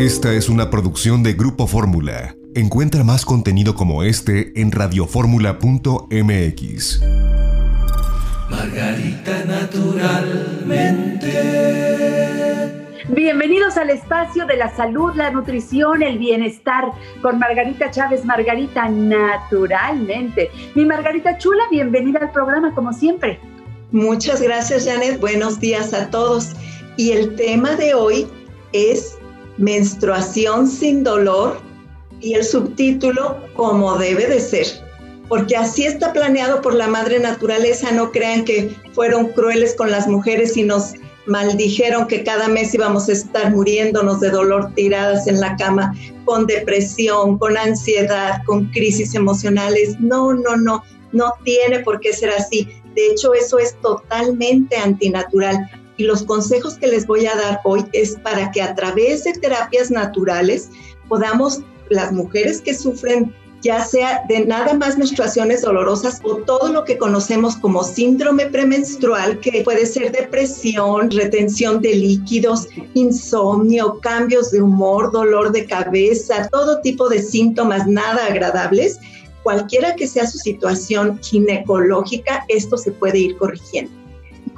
Esta es una producción de Grupo Fórmula. Encuentra más contenido como este en radioformula.mx. Margarita naturalmente. Bienvenidos al espacio de la salud, la nutrición, el bienestar con Margarita Chávez, Margarita naturalmente. Mi Margarita Chula, bienvenida al programa como siempre. Muchas gracias Janet, buenos días a todos. Y el tema de hoy es menstruación sin dolor y el subtítulo como debe de ser. Porque así está planeado por la madre naturaleza, no crean que fueron crueles con las mujeres y nos maldijeron que cada mes íbamos a estar muriéndonos de dolor tiradas en la cama, con depresión, con ansiedad, con crisis emocionales. No, no, no, no tiene por qué ser así. De hecho, eso es totalmente antinatural y los consejos que les voy a dar hoy es para que a través de terapias naturales podamos, las mujeres que sufren ya sea de nada más menstruaciones dolorosas o todo lo que conocemos como síndrome premenstrual, que puede ser depresión, retención de líquidos, insomnio, cambios de humor, dolor de cabeza, todo tipo de síntomas nada agradables, cualquiera que sea su situación ginecológica, esto se puede ir corrigiendo.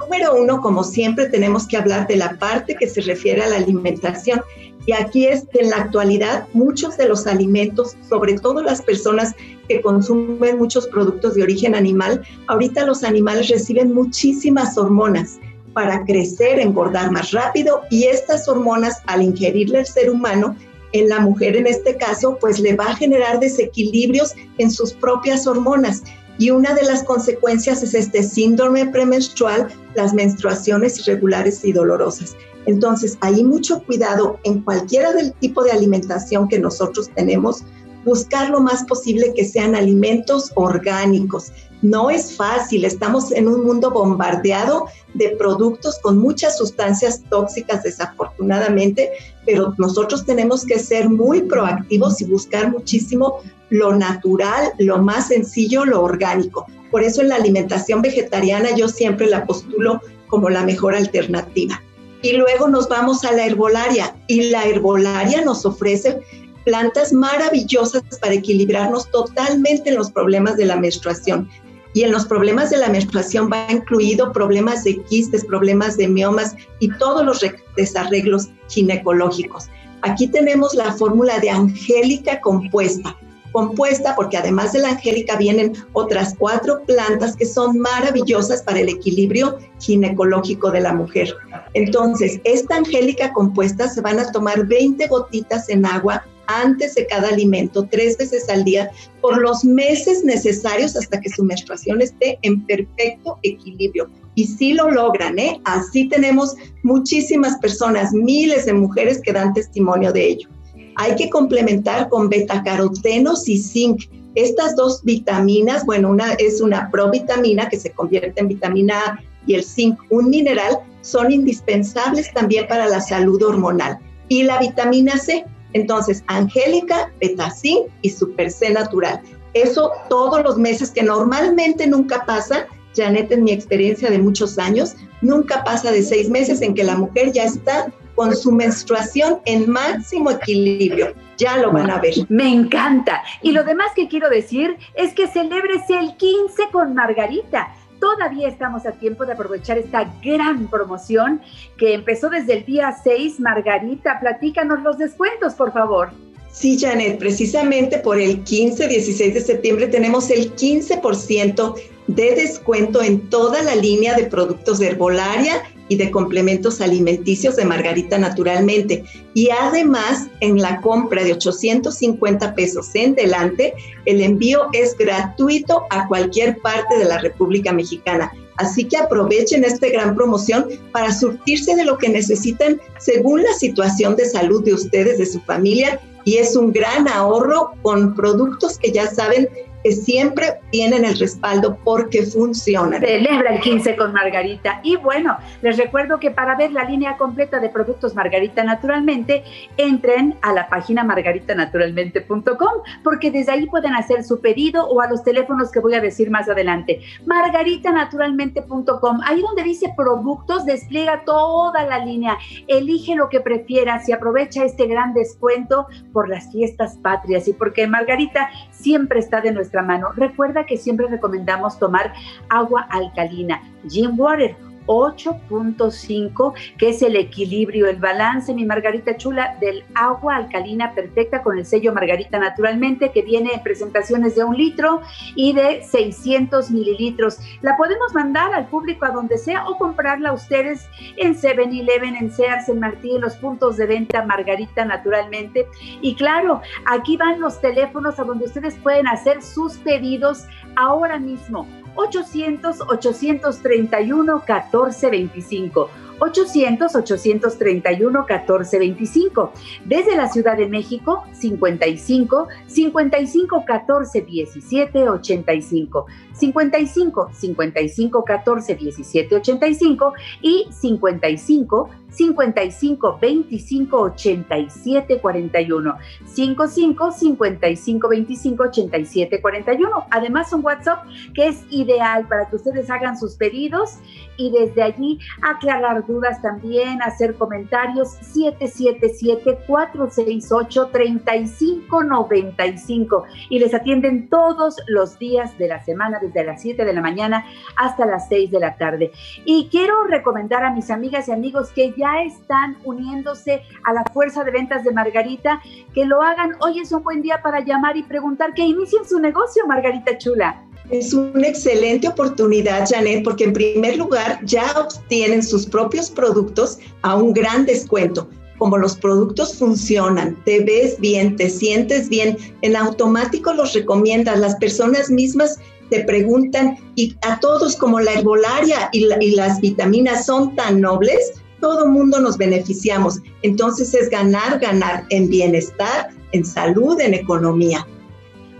Número uno, como siempre, tenemos que hablar de la parte que se refiere a la alimentación. Y aquí es que en la actualidad muchos de los alimentos, sobre todo las personas que consumen muchos productos de origen animal, ahorita los animales reciben muchísimas hormonas para crecer, engordar más rápido y estas hormonas al ingerirle el ser humano, en la mujer en este caso, pues le va a generar desequilibrios en sus propias hormonas y una de las consecuencias es este síndrome premenstrual, las menstruaciones irregulares y dolorosas. Entonces, hay mucho cuidado en cualquiera del tipo de alimentación que nosotros tenemos, buscar lo más posible que sean alimentos orgánicos. No es fácil, estamos en un mundo bombardeado de productos con muchas sustancias tóxicas desafortunadamente, pero nosotros tenemos que ser muy proactivos y buscar muchísimo lo natural, lo más sencillo, lo orgánico. Por eso en la alimentación vegetariana yo siempre la postulo como la mejor alternativa. Y luego nos vamos a la herbolaria y la herbolaria nos ofrece plantas maravillosas para equilibrarnos totalmente en los problemas de la menstruación. Y en los problemas de la menstruación va incluido problemas de quistes, problemas de miomas y todos los desarreglos ginecológicos. Aquí tenemos la fórmula de angélica compuesta compuesta porque además de la angélica vienen otras cuatro plantas que son maravillosas para el equilibrio ginecológico de la mujer. Entonces, esta angélica compuesta se van a tomar 20 gotitas en agua antes de cada alimento, tres veces al día, por los meses necesarios hasta que su menstruación esté en perfecto equilibrio. Y sí lo logran, ¿eh? Así tenemos muchísimas personas, miles de mujeres que dan testimonio de ello. Hay que complementar con betacarotenos y zinc. Estas dos vitaminas, bueno, una es una provitamina que se convierte en vitamina A y el zinc, un mineral, son indispensables también para la salud hormonal. Y la vitamina C, entonces, Angélica, Betacin y Super C natural. Eso todos los meses, que normalmente nunca pasa, Janet, en mi experiencia de muchos años, nunca pasa de seis meses en que la mujer ya está con su menstruación en máximo equilibrio. Ya lo van a ver. Me encanta. Y lo demás que quiero decir es que celebrese el 15 con Margarita. Todavía estamos a tiempo de aprovechar esta gran promoción que empezó desde el día 6. Margarita, platícanos los descuentos, por favor. Sí, Janet, precisamente por el 15-16 de septiembre tenemos el 15% de descuento en toda la línea de productos de herbolaria y de complementos alimenticios de Margarita Naturalmente. Y además, en la compra de 850 pesos en delante, el envío es gratuito a cualquier parte de la República Mexicana. Así que aprovechen esta gran promoción para surtirse de lo que necesitan según la situación de salud de ustedes, de su familia, y es un gran ahorro con productos que ya saben que siempre tienen el respaldo porque funcionan. Celebra el 15 con Margarita. Y bueno, les recuerdo que para ver la línea completa de productos Margarita Naturalmente, entren a la página margaritanaturalmente.com porque desde ahí pueden hacer su pedido o a los teléfonos que voy a decir más adelante. margaritanaturalmente.com, ahí donde dice productos, despliega toda la línea. Elige lo que prefieras y aprovecha este gran descuento por las fiestas patrias y porque Margarita siempre está de nuestra mano. Recuerda que siempre recomendamos tomar agua alcalina, Gin Water 8.5, que es el equilibrio, el balance, mi Margarita Chula, del agua alcalina perfecta con el sello Margarita Naturalmente, que viene en presentaciones de un litro y de 600 mililitros. La podemos mandar al público a donde sea o comprarla a ustedes en 7-Eleven, en Sears, en Martí, en los puntos de venta Margarita Naturalmente. Y claro, aquí van los teléfonos a donde ustedes pueden hacer sus pedidos ahora mismo. 800-831-1425. 800-831-1425. Desde la Ciudad de México, 55 55 14 17 85. 55 55 14 17 85 y 55 55 25 87 41. 55 55 25 87 41. Además, un WhatsApp que es ideal para que ustedes hagan sus pedidos y desde allí aclarar dudas también, hacer comentarios. 777 468 3595 y les atienden todos los días de la semana desde las 7 de la mañana hasta las 6 de la tarde. Y quiero recomendar a mis amigas y amigos que ya están uniéndose a la fuerza de ventas de Margarita, que lo hagan. Hoy es un buen día para llamar y preguntar que inicien su negocio, Margarita Chula. Es una excelente oportunidad, Janet, porque en primer lugar ya obtienen sus propios productos a un gran descuento como los productos funcionan, te ves bien, te sientes bien, en automático los recomiendas, las personas mismas te preguntan y a todos como la herbolaria y, y las vitaminas son tan nobles, todo mundo nos beneficiamos. Entonces es ganar, ganar en bienestar, en salud, en economía.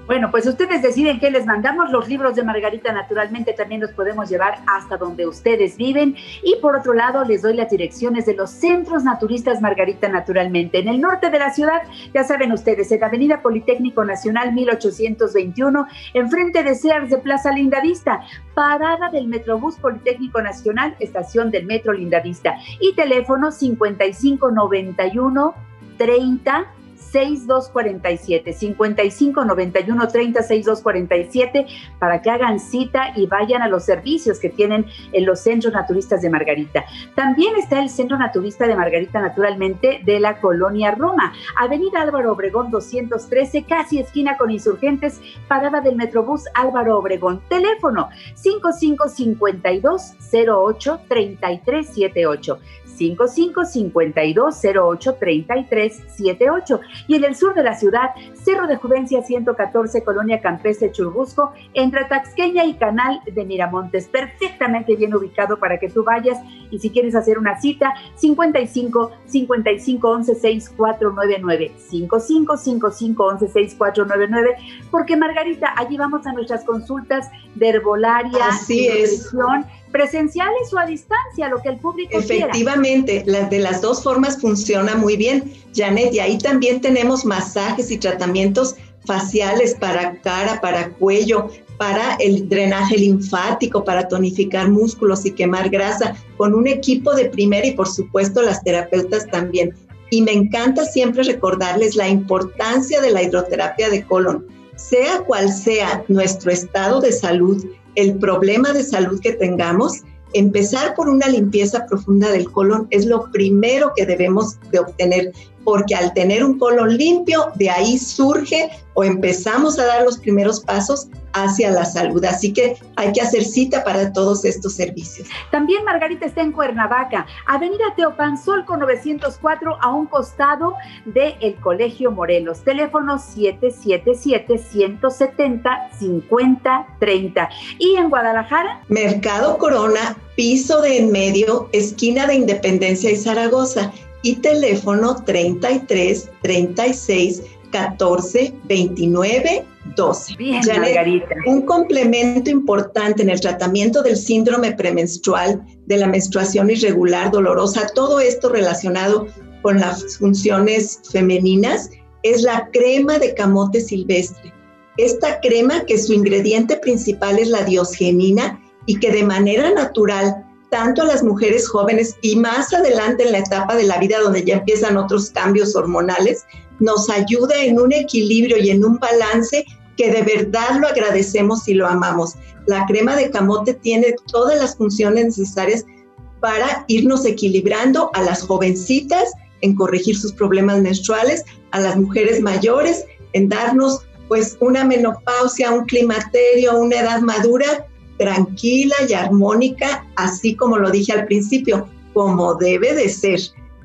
Bueno, pues ustedes deciden qué les mandamos. Los libros de Margarita naturalmente también los podemos llevar hasta donde ustedes viven. Y por otro lado, les doy las direcciones de los centros naturistas Margarita naturalmente. En el norte de la ciudad, ya saben ustedes, en la Avenida Politécnico Nacional 1821, enfrente de Sears de Plaza Lindavista, parada del Metrobús Politécnico Nacional, estación del Metro Lindavista. Y teléfono 5591 30 6247 55 91 30 6247 para que hagan cita y vayan a los servicios que tienen en los centros naturistas de Margarita. También está el Centro Naturista de Margarita, naturalmente, de la colonia Roma, Avenida Álvaro Obregón 213, casi esquina con insurgentes, parada del Metrobús Álvaro Obregón. Teléfono 5552 08 3378 55 52 08 33 78. Y en el sur de la ciudad, Cerro de Juvencia 114, Colonia Campestre Churbusco, entre Taxqueña y Canal de Miramontes. Perfectamente bien ubicado para que tú vayas. Y si quieres hacer una cita, 55 55 11 6499. 55 55 11 6499. Porque Margarita, allí vamos a nuestras consultas de herbolaria, Así nutrición presenciales o a distancia, lo que el público Efectivamente, las de las dos formas funciona muy bien, Janet, y ahí también tenemos masajes y tratamientos faciales para cara, para cuello, para el drenaje linfático, para tonificar músculos y quemar grasa, con un equipo de primera y por supuesto las terapeutas también. Y me encanta siempre recordarles la importancia de la hidroterapia de colon. Sea cual sea nuestro estado de salud, el problema de salud que tengamos, empezar por una limpieza profunda del colon es lo primero que debemos de obtener porque al tener un colon limpio, de ahí surge o empezamos a dar los primeros pasos hacia la salud. Así que hay que hacer cita para todos estos servicios. También Margarita está en Cuernavaca, Avenida Teopanzol con 904 a un costado del el Colegio Morelos. Teléfono 777-170-5030. Y en Guadalajara. Mercado Corona, piso de en medio, esquina de Independencia y Zaragoza y teléfono 33 36 14 29 12. Bien, Margarita. Un complemento importante en el tratamiento del síndrome premenstrual, de la menstruación irregular, dolorosa, todo esto relacionado con las funciones femeninas, es la crema de camote silvestre. Esta crema, que su ingrediente principal es la diosgenina y que de manera natural tanto a las mujeres jóvenes y más adelante en la etapa de la vida donde ya empiezan otros cambios hormonales, nos ayuda en un equilibrio y en un balance que de verdad lo agradecemos y lo amamos. La crema de camote tiene todas las funciones necesarias para irnos equilibrando a las jovencitas en corregir sus problemas menstruales, a las mujeres mayores en darnos pues una menopausia, un climaterio, una edad madura tranquila y armónica, así como lo dije al principio, como debe de ser,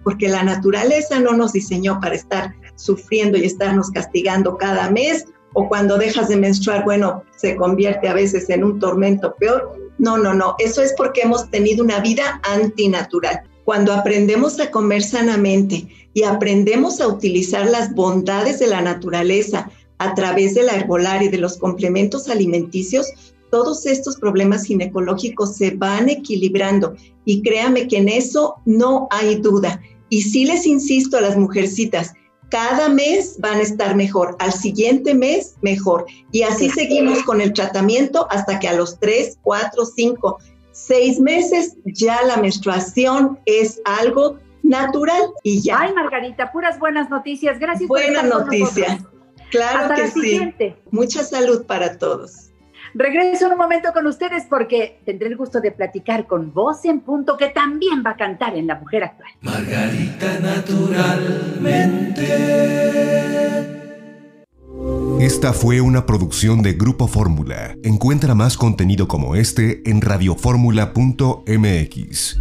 porque la naturaleza no nos diseñó para estar sufriendo y estarnos castigando cada mes, o cuando dejas de menstruar, bueno, se convierte a veces en un tormento peor. No, no, no, eso es porque hemos tenido una vida antinatural. Cuando aprendemos a comer sanamente y aprendemos a utilizar las bondades de la naturaleza a través de la y de los complementos alimenticios, todos estos problemas ginecológicos se van equilibrando y créame que en eso no hay duda. Y sí les insisto a las mujercitas, cada mes van a estar mejor, al siguiente mes mejor. Y así seguimos con el tratamiento hasta que a los 3, 4, 5, 6 meses ya la menstruación es algo natural y ya. Ay, Margarita, puras buenas noticias. Gracias. Buenas noticias. Claro que sí. Mucha salud para todos. Regreso en un momento con ustedes porque tendré el gusto de platicar con Voz en Punto, que también va a cantar en La Mujer Actual. Margarita naturalmente. Esta fue una producción de Grupo Fórmula. Encuentra más contenido como este en radioformula.mx.